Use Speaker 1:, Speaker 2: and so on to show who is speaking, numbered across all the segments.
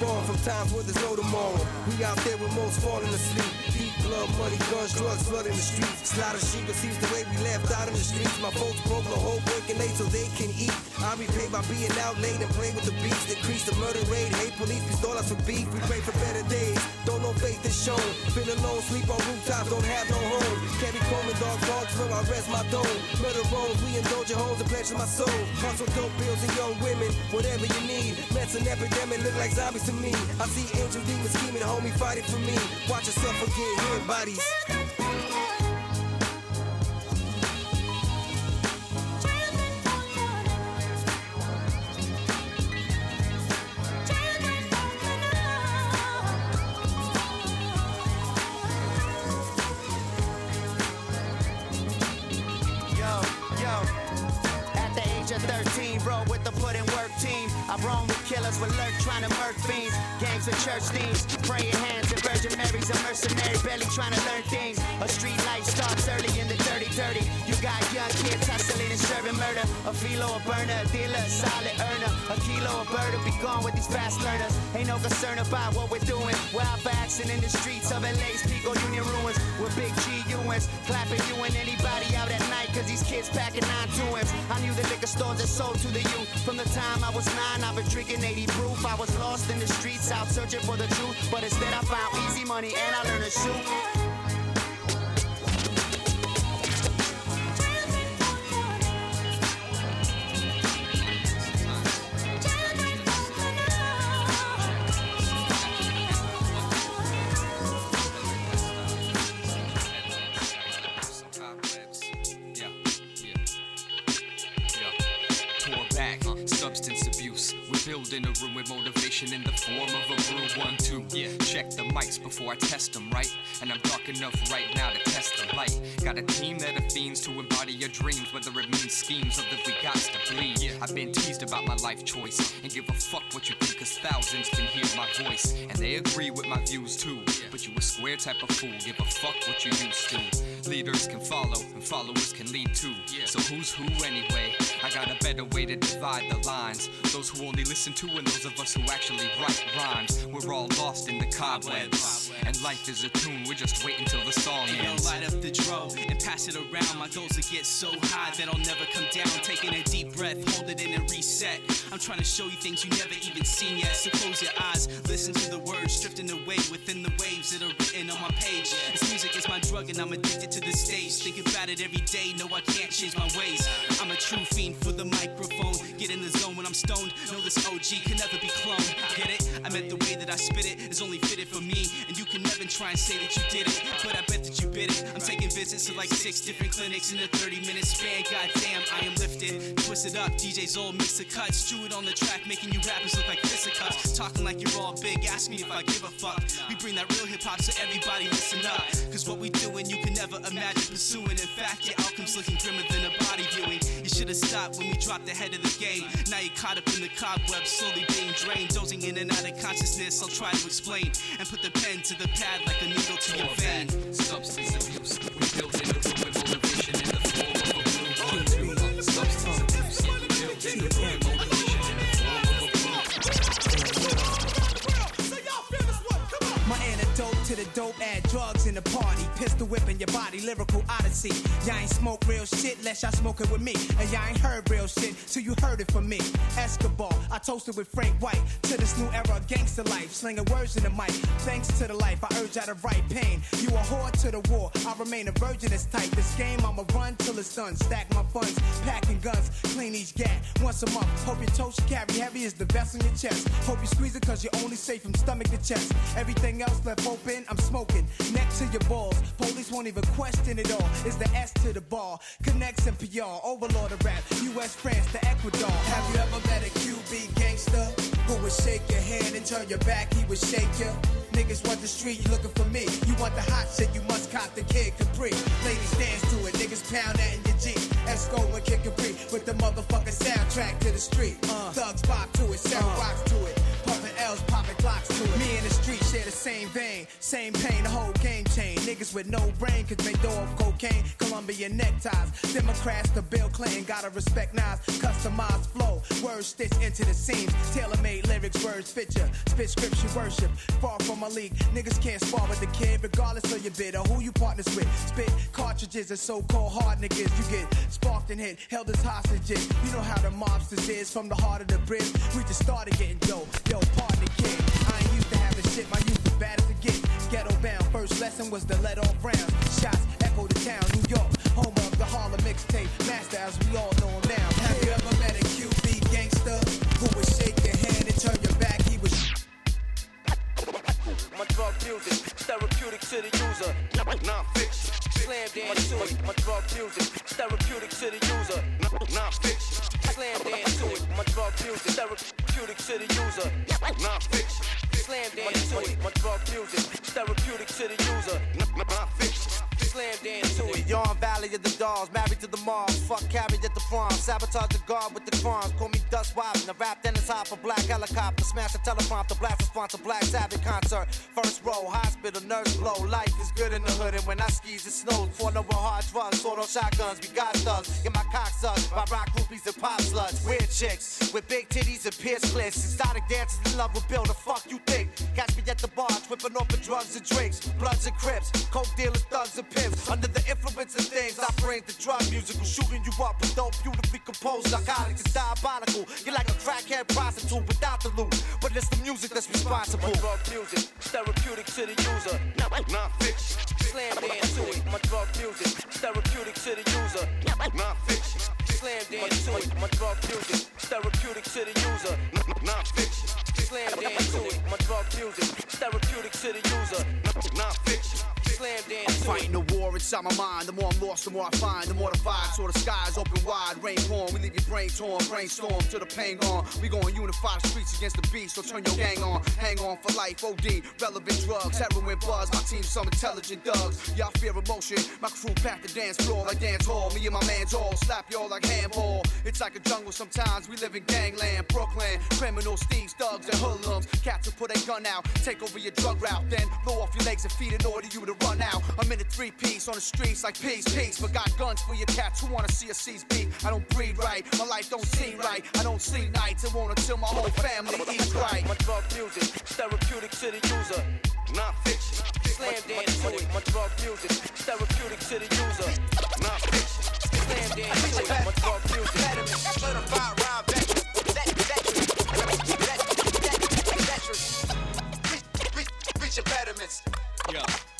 Speaker 1: from we times where there's no tomorrow. We out there with most falling asleep. Deep blood, money, guns, drugs, blood in the streets. Slaughter sheep receives the way we left out in the streets. My folks broke the whole working late so they can eat. I repay by being out late and playing with the beats. Increase the murder rate. Hate police, pistolas for beef. We pray for better days. Don't know faith is shown. Feel alone, sleep on rooftops, don't have no home. Dog dogs where I rest my dome. Murder bones, we indulge your homes and pledge my soul. Hustle dope bills and young women, whatever you need. Mess an epidemic, look like zombies to me. I see angel demons scheming, homie, fighting for me. Watch yourself forget hit bodies.
Speaker 2: Gangs of church thieves, praying hands and Virgin Mary's a mercenary, barely trying to learn things. A street life starts early in the dirty, dirty. You got young kids and serving murder. A filo, a burner, a dealer, a solid earner. A kilo, a bird be gone with these fast learners. Ain't no concern about what we're doing. We're out in the streets of LA's Pico Union ruins. With big G UNs, clapping you and anybody out at night, cause these kids packing nine M's. I knew the liquor stores that sold to the youth. From the time I was nine, I've been drinking 80 proof. I was lost in the streets out searching for the truth. But instead, I found easy money and I learned to shoot.
Speaker 3: Back, uh, substance abuse. We're building a room with motivation in the form of a brew. One, two, yeah. Check the mics before I test them, right? And I'm dark enough right now to test the light. Got a team that are fiends to embody your dreams, whether it means schemes or that we got to bleed. Yeah. I've been teased about my life choice and give a fuck what you think, cause thousands can hear my voice. And they agree with my views too. But you a square type of fool, give a fuck what you used to. Leaders can follow, and followers can lead too. So who's who anyway? I got a better way to divide the lines. Those who only listen to, and those of us who actually write rhymes. We're all lost in the cobwebs. And life is a tune, we're just waiting till the song
Speaker 4: Hey, yo, light up the dro and pass it around. My goals will get so high that I'll never come down. Taking a deep breath, hold it in and reset. I'm trying to show you things you never even seen yet. So close your eyes, listen to the words drifting away within the waves that are written on my page. This music is my drug and I'm addicted to the stage. Think about it every day, no, I can't change my ways. I'm a true fiend for the microphone. Get in the zone when I'm stoned. Know this OG can never be cloned. Get it? I meant the way that I spit it is only fitted for me. And you can never try and say that you did it. But I bet that you bit it. I'm taking visits to like six different clinics in a 30 minute span. Goddamn, I am lifted. Twist it up, DJ's old mix of cuts. Strew it on the track, making you rappers look like fisticuffs. Talking like you're all big, ask me if I give a fuck. We bring that real hip hop so everybody listen up. Cause what we doing, you can never imagine pursuing. In fact, your outcome's looking grimmer than a body viewing. You should've stopped when we dropped the head of the game. Now you're caught up in the cobwebs, slowly being drained. Dozing in and out of consciousness, I'll try to explain. And put the pen to the pad like a needle to your vein.
Speaker 3: Substance abuse.
Speaker 5: To the dope, add drugs in the party. Pistol whipping your body, lyrical odyssey. Y'all ain't smoke real shit unless y'all smoke it with me. And y'all ain't heard real shit, so you heard it from me. Escobar, I toasted with Frank White to this new era of gangster life. Slinging words in the mic. Thanks to the life, I urge out of right pain. You a whore to the war, I remain a virgin this tight. This game, I'ma run till it's done. Stack my funds, packing guns, clean each gat once a month. Hope your toast carry heavy as the vest on your chest. Hope you squeeze it cause you're only safe from stomach to chest. Everything else left open, I'm smoking. Next to your balls, police won't even question it all. It's the S to the ball, connects and PR, overlord of rap, US, France to Ecuador. Have you ever met a QB gangster who would shake your hand and turn your back? He would shake you. Niggas want the street, you looking for me. You want the hot shit, you must cop the kid Capri. Ladies dance to it, niggas pound that in your Jeep. Esco and Kid Capri with the motherfucking soundtrack to the street. Uh, thugs bop to it, sound rocks to it. L's, popping clocks to it. Me and the street share the same vein, same pain, the whole game chain. Niggas with no brain could make dough of cocaine, Colombian neckties. Democrats to Bill Clinton, gotta respect knives, customized flow, words stitched into the seams, tailor-made lyrics, words fit ya, spit scripture worship. Far from a league, niggas can't spar with the kid, regardless of your bid or who you partners with. Spit cartridges and so-called hard niggas, you get sparked and hit, held as hostages. You know how the mobsters is from the heart of the bridge. We just started getting dough, yo, partner kid. I ain't used to having shit, my youth is bad as it gets. Ghetto bound, first lesson was to let off rounds. Shots echo the town, New York, home of the Harlem mixtape. Master as we all know him now. Have you ever met a QB gangster who would shake your hand and turn your back? He was
Speaker 6: My drug music, therapeutic to the user. Non Phixion. Slam dance to it. My drug music, therapeutic to the user. Non Phixion. Slam dance to it. My drug music, therapeutic to the user. Non Phixion. Slam dance to it. My drug music, therapeutic to the user. Non Phixion. Slam dance to it.
Speaker 7: Yarn Valley of the Dolls, married to the Mars. Fuck carried at the farm. Sabotage the guard with the crimes. Call me Dust Wild. The rap hot for black helicopter. Smash the teleprompter. Blast response Black Sabbath concert. First row, hospital, nurse blow. Life is good in the hood, and when I skis, it snows. Fall over hard drugs, sort of shotguns. We got thugs. Get my cock sucked by rock groupies and pop sluts. Weird chicks with big titties and pierced clits. Exotic dancers in love with Bill. The fuck you think? Catch me at the bar, tripping off of drugs and drinks. Bloods and crips, coke dealers, thugs and pimps. Under the influence of things, I bring the drug musical. Shooting you up with dope, beautifully composed. Narcotics is diabolical. You're like a crackhead prostitute without the loot. But it's the music that's responsible.
Speaker 6: My drug music, therapeutic to the user. Non Phixion. Slam dance to it. My drug music, therapeutic to the user. Non Phixion. Slam dance to it. My drug music, therapeutic to the user. Non Phixion. Slam dance to it. My drug music, therapeutic to the user. Non Phixion. Slam dance it.
Speaker 7: Fighting the war inside my mind. The more I'm lost, the more I find. The more the fire, so the skies open wide. Rain pouring, we leave your brain torn. Brainstorm to the pain gone. We gon' unify the streets against the beast. So turn your gang on. Hang on for life. OD, relevant drugs, heroin buzz. My team, some intelligent thugs. Y'all fear emotion. My crew pack the dance floor like dance hall. Me and my man's all slap y'all like handball. It's like a jungle sometimes. We live in gangland, Brooklyn. Criminals, thieves, thugs, and hoodlums. Cats will put a gun out, take over your drug route, then blow off your legs and feed in order you to run out. I'm in a three piece on the streets like peace, peace. But got guns for your cats who wanna see us seize beat. I don't breathe right, my life don't seem right. I don't sleep nights and won't until my whole family eats right.
Speaker 6: My drug music, therapeutic to the user. Non Phixion. Slam dance to it. My drug music, therapeutic to the user. Non Phixion. Slam dance to it. My drug music. Certified rhyme veteran. Vet- veteran. Vet- vet- veteran. Reach- reach- Reach impediments.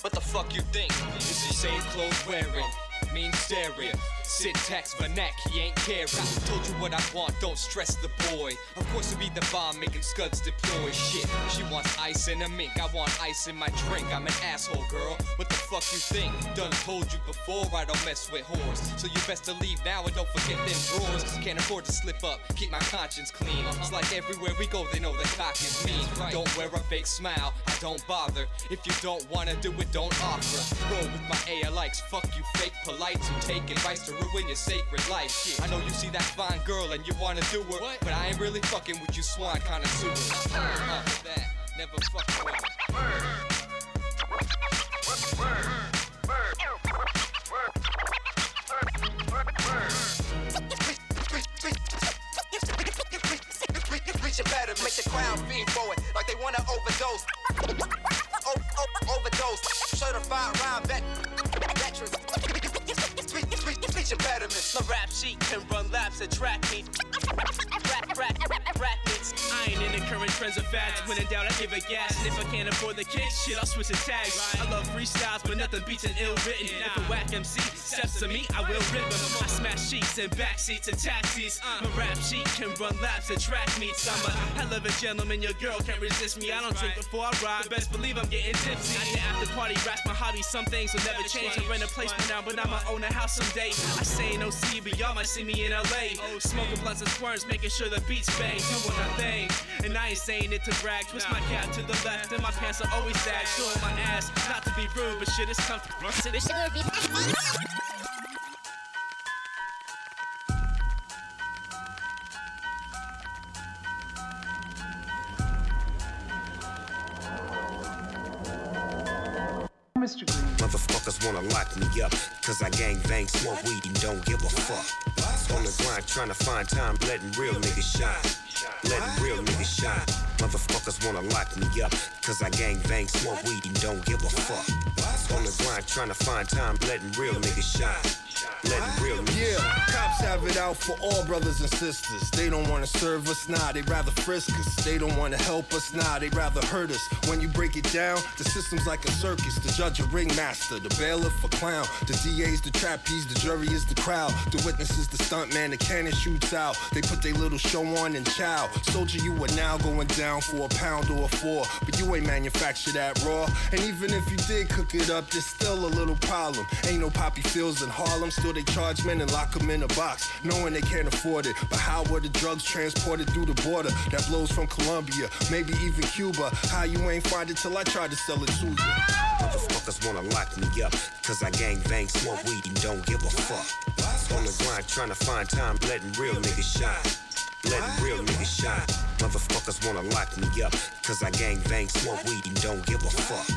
Speaker 3: What the fuck you think? It's the same clothes wearing, mean staring. Syntax vernac, he ain't caring. Told you what I want, don't stress the boy. Of course, it'll be the bomb making scuds deploy. Shit, she wants ice in a mink, I want ice in my drink. I'm an asshole, girl. What the fuck you think? Done told you before, I don't mess with whores. So you best to leave now and don't forget them drawers. Can't afford to slip up, keep my conscience clean. Uh-huh. It's like everywhere we go, they know the cock is mean. Don't wear a fake smile, I don't bother. If you don't wanna do it, don't offer. Roll with my ALX, fuck you fake who take advice to ruin your sacred life. I know you see that fine girl and you wanna do her, but I ain't really fucking with you swan connoisseurs. Uh, that, never fuck with her.
Speaker 6: Reach impediments. Make the crowd fiend for it, like they wanna overdose. O- o- overdose. Certified rhyme vet. Veterans. Impediments.
Speaker 8: My rap sheet can run laps at track meet. Rap, rap, rap, I ain't in the current trends of fads. When in doubt, I give a gas. And if I can't afford the kick, shit, I'll switch the tags. I love freestyles, but nothing beats an ill written. If a whack MC steps to me, I will rip him. I smash sheets and backseats and taxis. My rap sheet can run laps at track meets. I'm a hell of a gentleman, your girl can't resist me. I don't drink before I ride. Best believe I'm getting tipsy. After party, rap's my hobby. Some things will never change. I rent a place for now, but I'ma own a house someday. I say no C, but y'all might see me in LA. Smoking blunts and squirms, making sure the beats bang, doing our thing. And I ain't saying it to brag. Twist my cap to the left, and my pants are always sag. Showing my ass, not to be rude, but shit is comfortable.
Speaker 9: Mr. Green.
Speaker 10: Motherfuckers wanna lock me up, cause I gang bang, smoke weed, and don't give a fuck. On the grind, trying to find time, letting real niggas shine. Letting real niggas shine. Motherfuckers wanna lock me up, cause I gang bang, smoke weed, and don't give a fuck. On the grind, trying to find time, letting real niggas shine. Letting real
Speaker 11: Yeah, cops have it out for all brothers and sisters. They don't wanna serve us, nah, they rather frisk us. They don't wanna help us, nah, they rather hurt us. When you break it down, the system's like a circus. The judge a ringmaster, the bailiff a clown. The DA's the trapeze, the jury is the crowd. The witness is the stuntman, the cannon shoots out. They put their little show on and chow. Soldier, you are now going down for a pound or a four. But you ain't manufactured that raw. And even if you did cook it up, there's still a little problem. Ain't no poppy fields in Harlem, still they charge men and lock them in a box, knowing they can't afford it. But how were the drugs transported through the border that blows from Colombia, maybe even Cuba? How you ain't find it till I tried to sell it to you?
Speaker 10: Motherfuckers wanna lock me up, cause I gang bang, smoke weed, and don't give a fuck. On the grind, trying to find time, letting real niggas shine. Letting real niggas shine. Motherfuckers wanna lock me up, cause I gang bang, smoke weed, and don't give a fuck.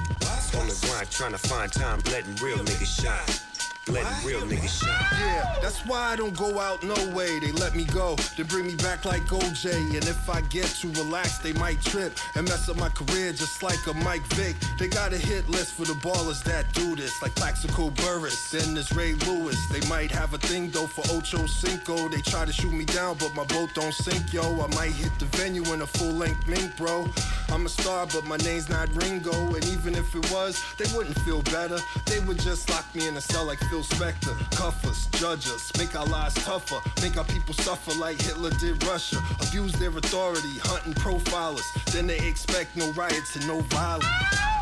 Speaker 10: On the grind, trying to find time, letting real niggas shine. Letting real niggas shine.
Speaker 11: Yeah, that's why I don't go out no way. They let me go, then bring me back like OJ. And if I get too relaxed, they might trip and mess up my career just like a Mike Vick. They got a hit list for the ballers that do this, like Plaxico Burress. Then there's Ray Lewis. They might have a thing though for Ocho Cinco. They try to shoot me down, but my boat don't sink, yo. I might hit the venue in a full length mink, bro. I'm a star, but my name's not Ringo. And even if it was, they wouldn't feel better. They would just lock me in a cell like Phil Spector. Cuff us, judge us, make our lives tougher. Make our people suffer like Hitler did Russia. Abuse their authority, hunting profilers. Then they expect no riots and no violence.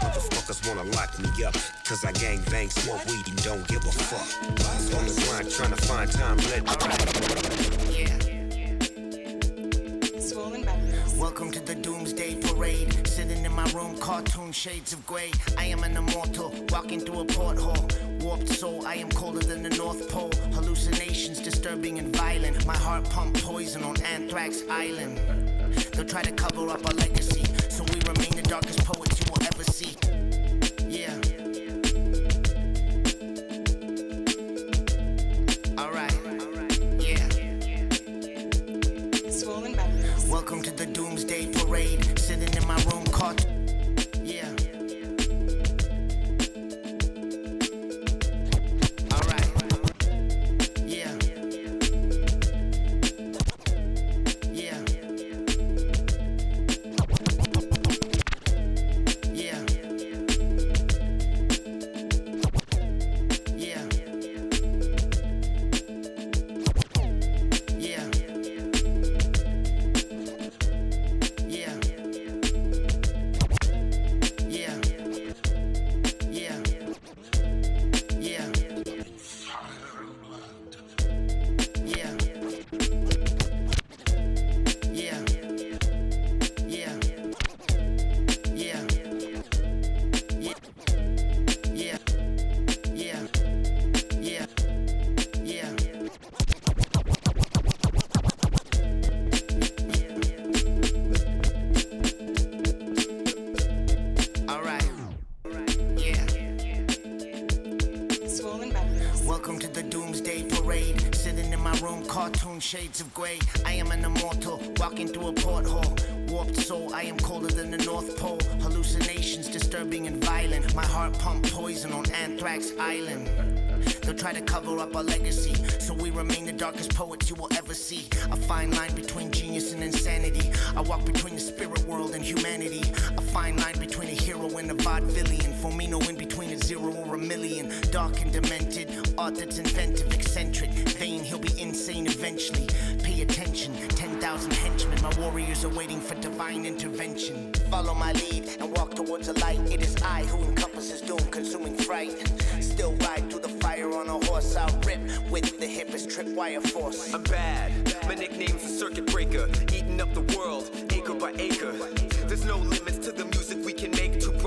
Speaker 10: Motherfuckers wanna lock me up, cause I gang bang, smoke weed, and don't give a fuck. On the grind, trying to find time, letting
Speaker 12: Swollen backwards. Welcome to the Doomsday Parade. Sitting in my room, cartoon shades of gray. I am an immortal, walking through a porthole. Warped soul, I am colder than the North Pole. Hallucinations disturbing and violent. My heart pump poison on Anthrax Island. They'll try to cover up our legacy, so we remain the darkest poets you will ever see. Heart pump poison on Anthrax Island. They'll try to cover up our legacy, so we remain the darkest poets you will ever see. A fine line between genius and insanity. I walk between the spirit world and humanity. A fine line between a hero and a vaudevillian. For me, no in between a zero or a million. Dark and demented, art that's inventive, eccentric. Vain, he'll be insane eventually. Pay attention, 10,000 henchmen. My warriors are waiting for divine intervention. Follow my lead and walk towards the light. It is I who encompasses doom, consuming fright. Still ride through the fire on a horse. I'll rip with the hippest tripwire force.
Speaker 13: I'm bad. My nickname's a circuit breaker, eating up the world, acre by acre. There's no limits to the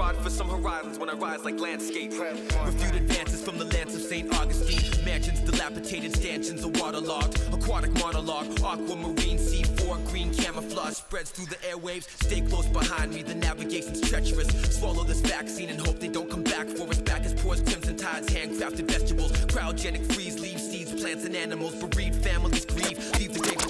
Speaker 13: For some horizons when I rise like landscape.
Speaker 14: Reviewed advances from the lands of St. Augustine. Mansions, dilapidated stanchions are waterlogged. Aquatic monologue, aquamarine, C4, green camouflage spreads through the airwaves. Stay close behind me, the navigation's treacherous. Swallow this vaccine and hope they don't come back for us. Back as course, crimson tides, handcrafted vegetables. Cryogenic freeze, leave seeds, plants, and animals. Bereaved families grieve, leave the grave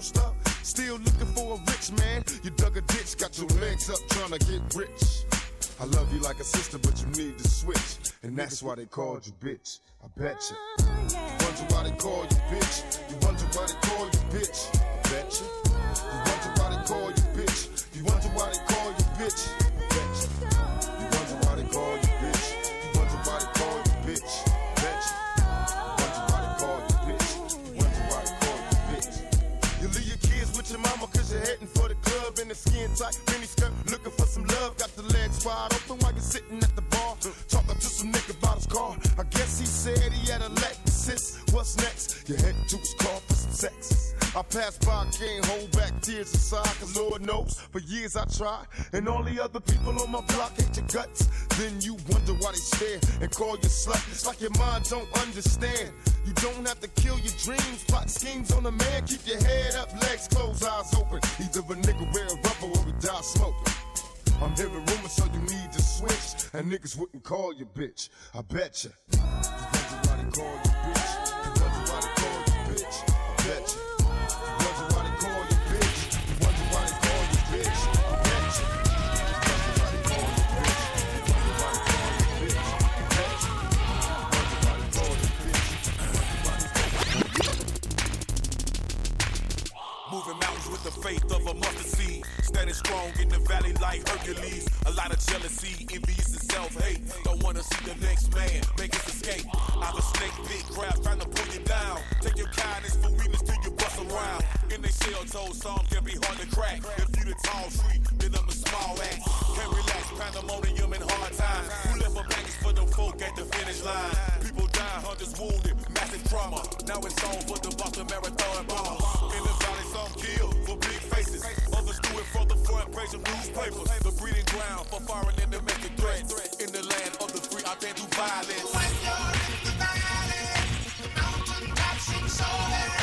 Speaker 14: to
Speaker 15: tossed up. Still looking for a rich man. You dug a ditch, got your legs up trying to get rich. I love you like a sister, but you need to switch. And that's why they called you bitch. I bet you. You wonder why they call you bitch. You wonder why they call you bitch. I bet you. You wonder why they call you bitch. You wonder why they call you bitch. Skin tight mini skirt, looking for some love. Got the legs wide open while you're sitting at the bar, talking to some nigga about his car. I guess he said he had a Lexus. What's next? You head to his car for some sex. I pass by, can't hold back tears inside, cause Lord knows for years I tried, and all the other people on my block hate your guts. Then you wonder why they stare and call you slut. It's like your mind don't understand. You don't have to kill your dreams, plot schemes on a man. Keep your head up, legs closed, eyes open. Either a nigga wear a rubber or we die smoking. I'm hearing rumors, so you need to switch. And niggas wouldn't call you bitch. I bet. You wonder why they call you bitch.
Speaker 16: Moving mountains with the faith of a mustard seed. Standing strong in the valley like Hercules. A lot of jealousy, envious and self-hate. Don't wanna see the next man make his escape. I'm a snake, big crab trying to pull you down. Take your kindness for weakness till you bust around. In they shell told some can be hard to crack. If you the tall tree, then I'm a small axe. Can't relax, pandemonium in hard times. Who left a package for the folk at the finish line? People die, hunters wounded, massive trauma. Now it's on for the Boston Marathon bombers. In the some kill for big faces. Others do it for the front page of newspapers. The breeding ground for foreign and domestic threats. In the land of the free, out there do violence. Mountain tops seem so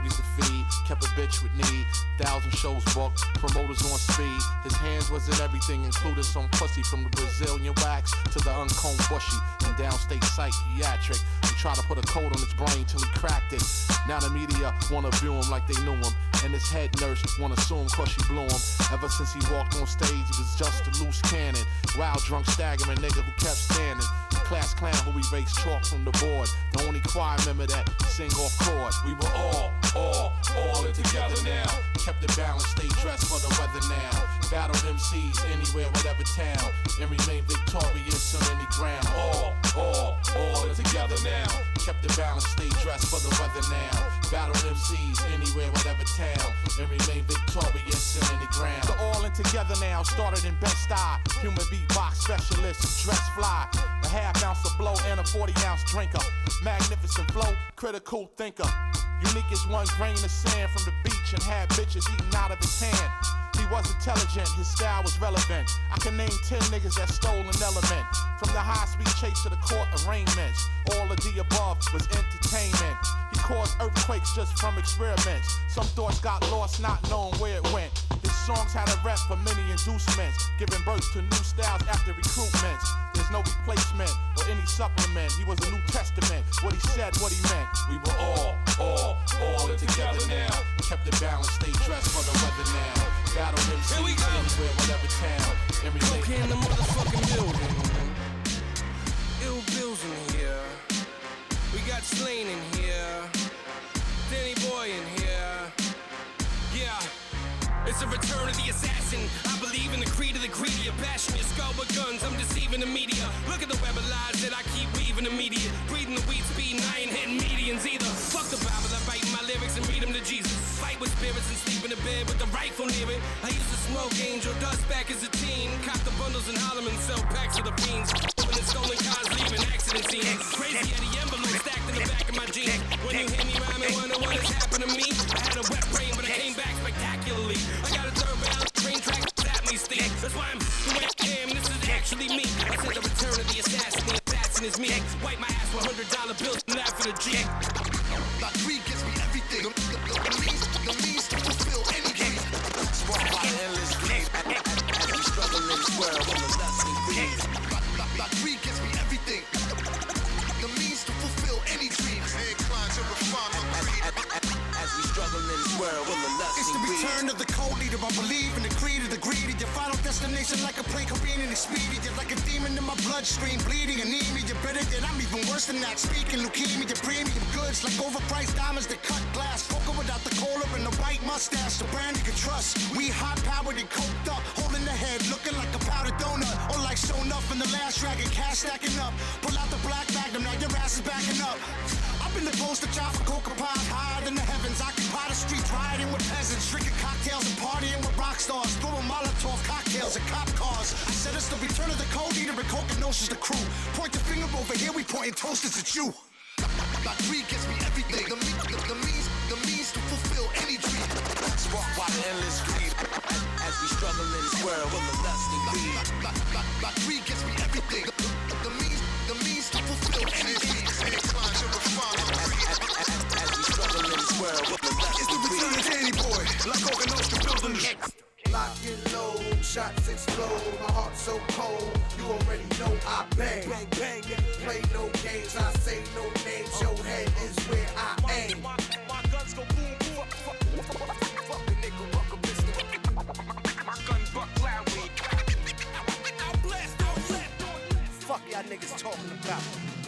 Speaker 17: feed, kept a bitch with need. Thousand shows booked, promoters on speed. His hands was in everything, including some pussy from the Brazilian wax to the uncombed bushy and downstate psychiatric. He tried to put a coat on his brain till he cracked it. Now the media wanna view him like they knew him. And his head nurse wanna sue him cause she blew him. Ever since he walked on stage, he was just a loose cannon. Wild, drunk, staggering nigga who kept standing. Class clown who erased chalk from the board. The only choir member that sing off chord. We were all, all, all in together now. Kept it balanced, stayed dressed for the weather now. Battled MCs anywhere, whatever town. And remain victorious on any ground. All, all, all in together now. Kept it balanced, stayed dressed for the weather now. Battled MCs anywhere, whatever town. And remain victorious on any ground. The all in together now started in Bed-Stuy. Human beatbox specialist dress fly. Half ounce of blow and a 40 ounce drinker. Magnificent flow, critical thinker. Unique as one grain of sand from the beach and had bitches eating out of his hand. He was intelligent, his style was relevant. I can name 10 niggas that stole an element. From the high speed chase to the court arraignments. All of the above was entertainment. He caused earthquakes just from experiments. Some thoughts got lost, not knowing where it went. His songs had a rep for many inducements, giving birth to new styles after recruitments. There's no replacement or any supplement. He was a New Testament. What he said, what he meant. We were all, all, all together now. Kept it balanced, stayed dressed for the weather now. Battle MCs
Speaker 18: Here we go.
Speaker 17: anywhere, whatever town.
Speaker 18: Okay, in the motherfucking building. Ill Bills in here. We got Slaine in here. Danny Boy in here. Yeah. It's a return of the assassin. I believe in the creed of the greedy, a passion. Your skull with guns, I'm deceiving the media. Look at the web of lies angel dust back as a teen. Cop the bundles in Harlem and sell packs of the fiends. Open the stolen cars, leaving accident scenes. Crazy at the envelope stacked in the back of my jeans. When you hear me rhyming, wonder what has happened to me. I had a wet brain, but I came back spectacularly. I got a third round train track at me, Steve. That's why I'm the way I am. This is actually me. I said the return of the assassin. The assassin is me. Wipe my ass with hundred dollar bills
Speaker 19: destination like a plane careening expedient. Like a demon in my bloodstream, bleeding anemia. You're better than I'm even worse than that. Speaking leukemia, premium goods like overpriced diamonds that cut glass. Smoker without the collar and the white mustache. The brand you can trust. We hot powered and coked up, holding the head, looking like a powdered donut. Or like Sho'nuff in the last dragon, cash stacking up. Pull out the black magnum, now your ass is backing up. I've been the poster child for coca pies, higher than the heavens. Occupy the streets, rioting with peasants, drinking cocktails and partying with rock stars, throwing Molotov cocktails at cop cars. I said it's the return of the cold eater and coca notions the crew. Point the finger over here, we pointing toasters at you.
Speaker 7: My greed gives me everything. The, me- the, the means, the means to fulfill any dream. Sparked by endless greed. As we struggle in this world with the lust and greed. Like, like, like greed gives me everything. The, the, the means, the means to fulfill any dream. It's the of Danny Boy. Like Organ Nostra building the
Speaker 18: Lock and load, shots explode. My heart so cold, you already know I bang. Bang, bang, play no games. I say no names. Your head is where I aim. My, guns go boom, boom. Fuck, fuck, fuck the nigga, fuck a pistol. My gun buck loudly. I'll blast, I'll blast.
Speaker 19: Fuck y'all niggas talking about.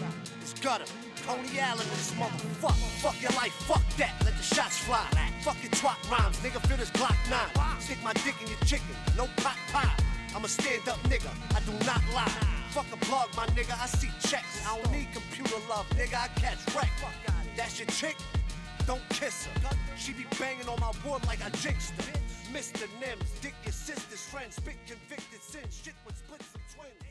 Speaker 19: Gutter. Tony Allen this motherfucker. Fuck your life, fuck that. Let the shots fly. Fuck your twat rhymes, nigga. Feel this Glock 9. Stick my dick in your chicken, no pot pie. I'm a stand up nigga, I do not lie. Fuck a plug, my nigga, I see checks. I don't need computer love, nigga, I catch wreck. That's your chick? Don't kiss her. She be banging on my wood like I jinxed her. Mr. Nims, dick your sister's friend, spit convicted sin, shit with splits and twins.